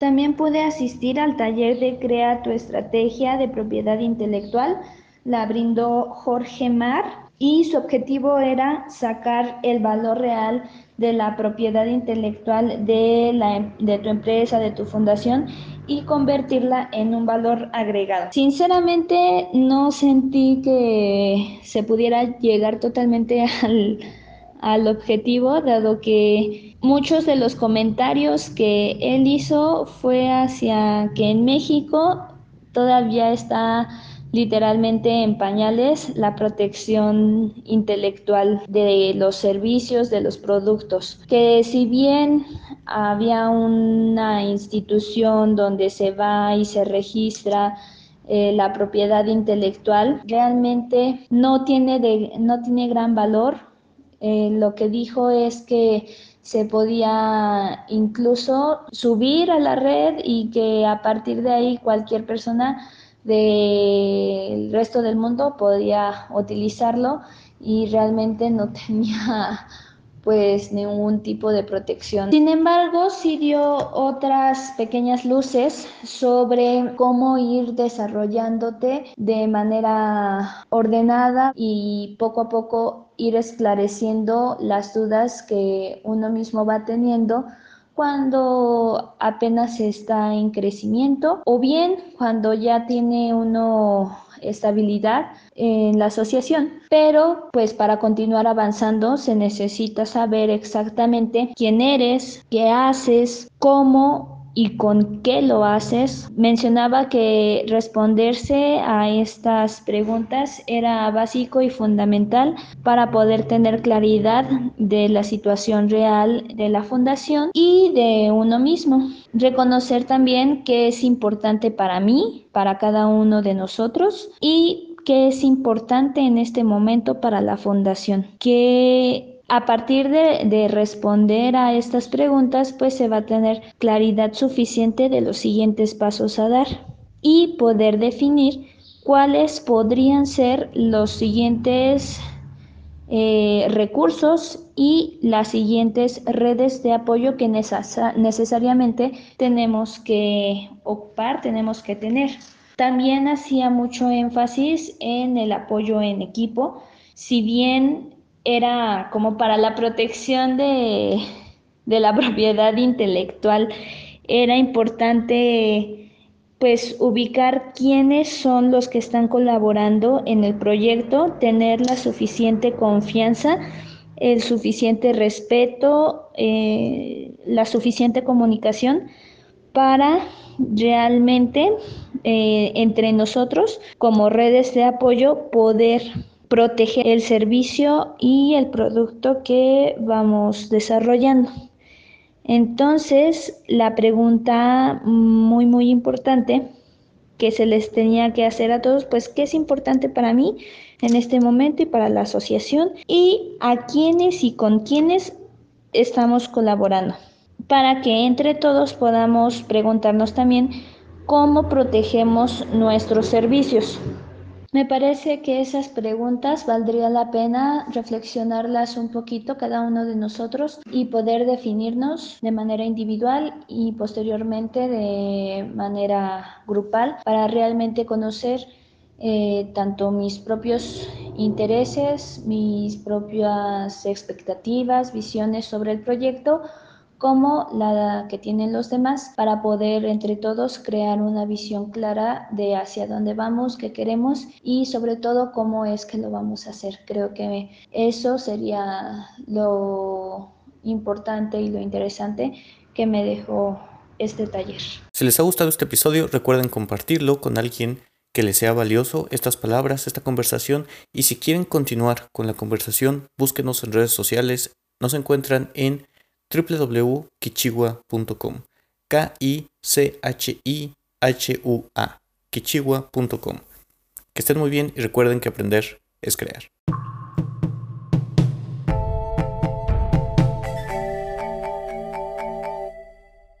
También pude asistir al taller de Crea tu estrategia de propiedad intelectual. La brindó Jorge Mar y su objetivo era sacar el valor real de la propiedad intelectual de, la, de tu empresa, de tu fundación y convertirla en un valor agregado. Sinceramente no sentí que se pudiera llegar totalmente al, al objetivo, dado que muchos de los comentarios que él hizo fue hacia que en México todavía está literalmente en pañales la protección intelectual de los servicios, de los productos, que si bien había una institución donde se va y se registra eh, la propiedad intelectual, realmente no tiene, de, no tiene gran valor eh, lo que dijo es que se podía incluso subir a la red y que a partir de ahí cualquier persona del resto del mundo podía utilizarlo y realmente no tenía pues ningún tipo de protección. Sin embargo, sí dio otras pequeñas luces sobre cómo ir desarrollándote de manera ordenada y poco a poco ir esclareciendo las dudas que uno mismo va teniendo cuando apenas está en crecimiento o bien cuando ya tiene uno estabilidad en la asociación. Pero pues para continuar avanzando se necesita saber exactamente quién eres, qué haces, cómo y con qué lo haces. Mencionaba que responderse a estas preguntas era básico y fundamental para poder tener claridad de la situación real de la fundación y de uno mismo. Reconocer también que es importante para mí, para cada uno de nosotros y que es importante en este momento para la fundación, que a partir de, responder a estas preguntas, pues se va a tener claridad suficiente de los siguientes pasos a dar y poder definir cuáles podrían ser los siguientes eh, recursos y las siguientes redes de apoyo que necesariamente tenemos que ocupar, tenemos que tener. También hacía mucho énfasis en el apoyo en equipo. Si bien era como para la protección de, la propiedad intelectual. Era importante pues ubicar quiénes son los que están colaborando en el proyecto, tener la suficiente confianza, el suficiente respeto, eh, la suficiente comunicación para realmente eh, entre nosotros como redes de apoyo poder proteger el servicio y el producto que vamos desarrollando. Entonces, la pregunta muy, muy importante que se les tenía que hacer a todos, pues, ¿qué es importante para mí en este momento y para la asociación? Y a quiénes y con quiénes estamos colaborando. Para que entre todos podamos preguntarnos también cómo protegemos nuestros servicios. Me parece que esas preguntas valdría la pena reflexionarlas un poquito cada uno de nosotros y poder definirnos de manera individual y posteriormente de manera grupal para realmente conocer eh, tanto mis propios intereses, mis propias expectativas, visiones sobre el proyecto, como la que tienen los demás para poder entre todos crear una visión clara de hacia dónde vamos, qué queremos y sobre todo cómo es que lo vamos a hacer. Creo que eso sería lo importante y lo interesante que me dejó este taller. Si les ha gustado este episodio, recuerden compartirlo con alguien que les sea valioso estas palabras, esta conversación y si quieren continuar con la conversación, búsquenos en redes sociales. Nos encuentran en www.kichigua.com. K-I-C-H-I-H-U-A. Kichigua.com. Que estén muy bien y recuerden que aprender es crear.